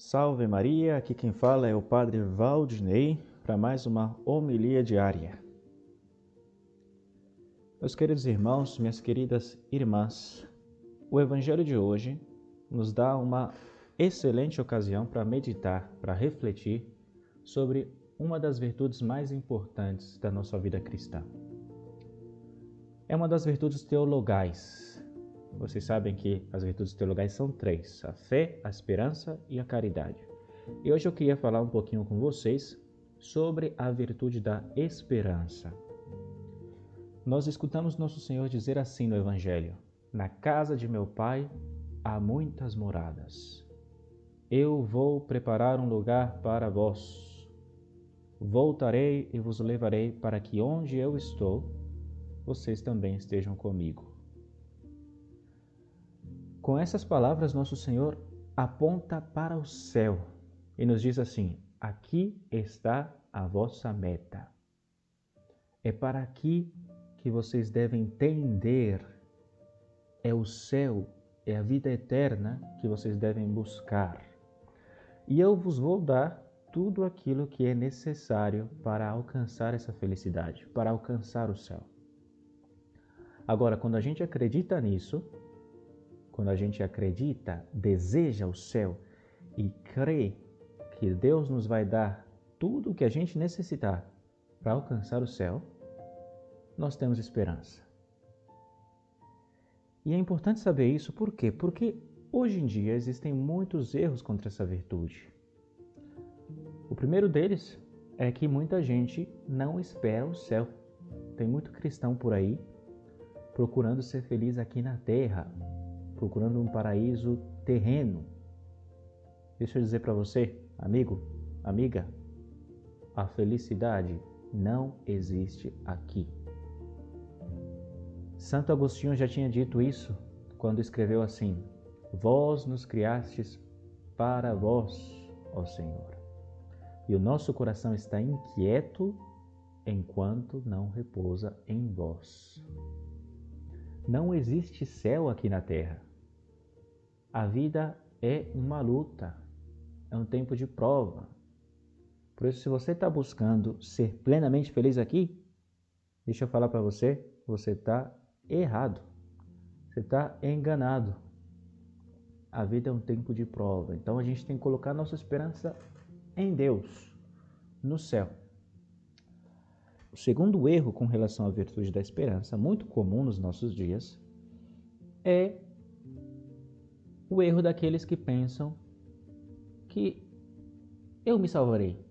Salve Maria, aqui quem fala é o Padre Valdinei para mais uma homilia diária. Meus queridos irmãos, minhas queridas irmãs, o Evangelho de hoje nos dá uma excelente ocasião para meditar, para refletir sobre uma das virtudes mais importantes da nossa vida cristã. É uma das virtudes teologais, vocês sabem que as virtudes teologais são três: a fé, a esperança e a caridade. E hoje eu queria falar um pouquinho com vocês sobre a virtude da esperança. Nós escutamos nosso Senhor dizer assim no Evangelho: Na casa de meu Pai há muitas moradas. Eu vou preparar um lugar para vós. Voltarei e vos levarei para que onde eu estou, vocês também estejam comigo. Com essas palavras, nosso Senhor aponta para o céu e nos diz assim: Aqui está a vossa meta. É para aqui que vocês devem tender. É o céu, é a vida eterna que vocês devem buscar. E eu vos vou dar tudo aquilo que é necessário para alcançar essa felicidade, para alcançar o céu. Agora, quando a gente acredita nisso, quando a gente acredita, deseja o céu e crê que Deus nos vai dar tudo o que a gente necessitar para alcançar o céu, nós temos esperança. E é importante saber isso por quê? Porque hoje em dia existem muitos erros contra essa virtude. O primeiro deles é que muita gente não espera o céu. Tem muito cristão por aí procurando ser feliz aqui na terra, procurando um paraíso terreno. Deixa eu dizer para você, amigo, amiga, a felicidade não existe aqui. Santo Agostinho já tinha dito isso quando escreveu assim: Vós nos criastes para vós, ó Senhor. E o nosso coração está inquieto enquanto não repousa em vós. Não existe céu aqui na terra. A vida é uma luta, é um tempo de prova. Por isso, se você está buscando ser plenamente feliz aqui, deixa eu falar para você, você está errado. Você está enganado. A vida é um tempo de prova. Então a gente tem que colocar nossa esperança em Deus, no céu. O segundo erro com relação à virtude da esperança, muito comum nos nossos dias, é o erro daqueles que pensam que eu me salvarei.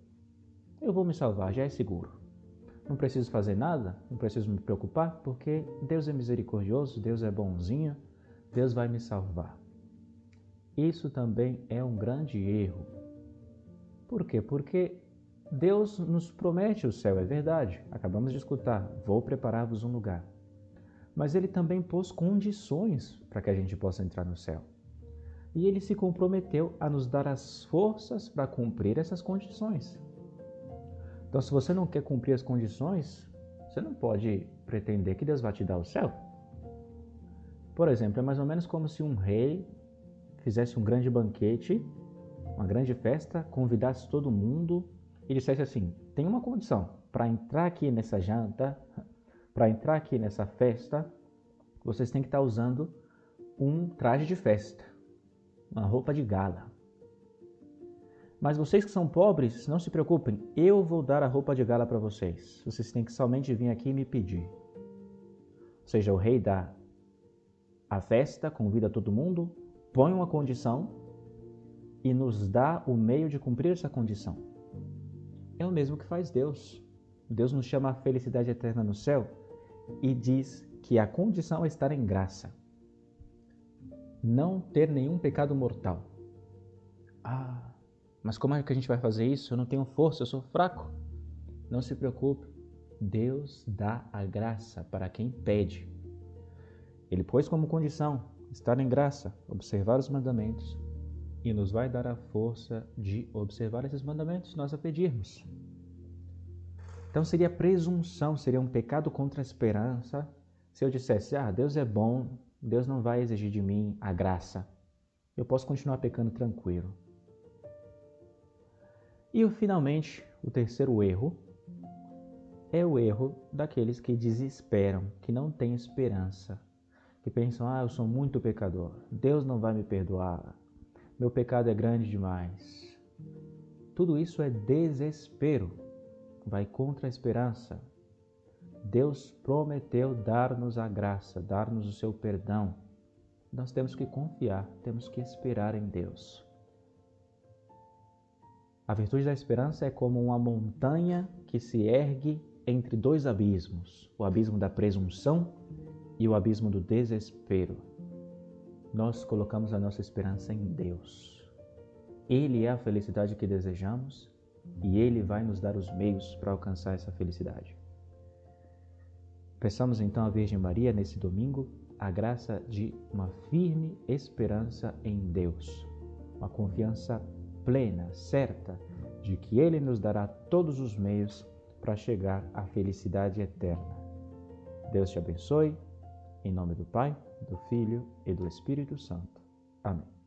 Eu vou me salvar, já é seguro. Não preciso fazer nada, não preciso me preocupar, porque Deus é misericordioso, Deus é bonzinho, Deus vai me salvar. Isso também é um grande erro. Por quê? Porque Deus nos promete o céu, é verdade. Acabamos de escutar, vou preparar-vos um lugar. Mas ele também pôs condições para que a gente possa entrar no céu e ele se comprometeu a nos dar as forças para cumprir essas condições. Então, se você não quer cumprir as condições, você não pode pretender que Deus vai te dar o céu. Por exemplo, é mais ou menos como se um rei fizesse um grande banquete, uma grande festa, convidasse todo mundo e dissesse assim: tem uma condição, para entrar aqui nessa janta, para entrar aqui nessa festa, vocês têm que estar usando um traje de festa uma roupa de gala. Mas vocês que são pobres, não se preocupem, eu vou dar a roupa de gala para vocês. Vocês têm que somente vir aqui e me pedir. Ou seja, o rei dá a festa, convida todo mundo, põe uma condição e nos dá o meio de cumprir essa condição. É o mesmo que faz Deus. Deus nos chama a felicidade eterna no céu e diz que a condição é estar em graça não ter nenhum pecado mortal. Ah, mas como é que a gente vai fazer isso? Eu não tenho força, eu sou fraco. Não se preocupe, Deus dá a graça para quem pede. Ele pôs como condição estar em graça, observar os mandamentos, e nos vai dar a força de observar esses mandamentos nós a pedirmos. Então seria presunção, seria um pecado contra a esperança se eu dissesse: "Ah, Deus é bom, Deus não vai exigir de mim a graça. Eu posso continuar pecando tranquilo. E finalmente, o terceiro erro é o erro daqueles que desesperam, que não têm esperança, que pensam: ah, eu sou muito pecador, Deus não vai me perdoar, meu pecado é grande demais. Tudo isso é desespero, vai contra a esperança. Deus prometeu dar-nos a graça, dar-nos o seu perdão. Nós temos que confiar, temos que esperar em Deus. A virtude da esperança é como uma montanha que se ergue entre dois abismos, o abismo da presunção e o abismo do desespero. Nós colocamos a nossa esperança em Deus. Ele é a felicidade que desejamos e Ele vai nos dar os meios para alcançar essa felicidade. Peçamos então à Virgem Maria nesse domingo a graça de uma firme esperança em Deus, uma confiança plena, certa, de que Ele nos dará todos os meios para chegar à felicidade eterna. Deus te abençoe, em nome do Pai, do Filho e do Espírito Santo. Amém.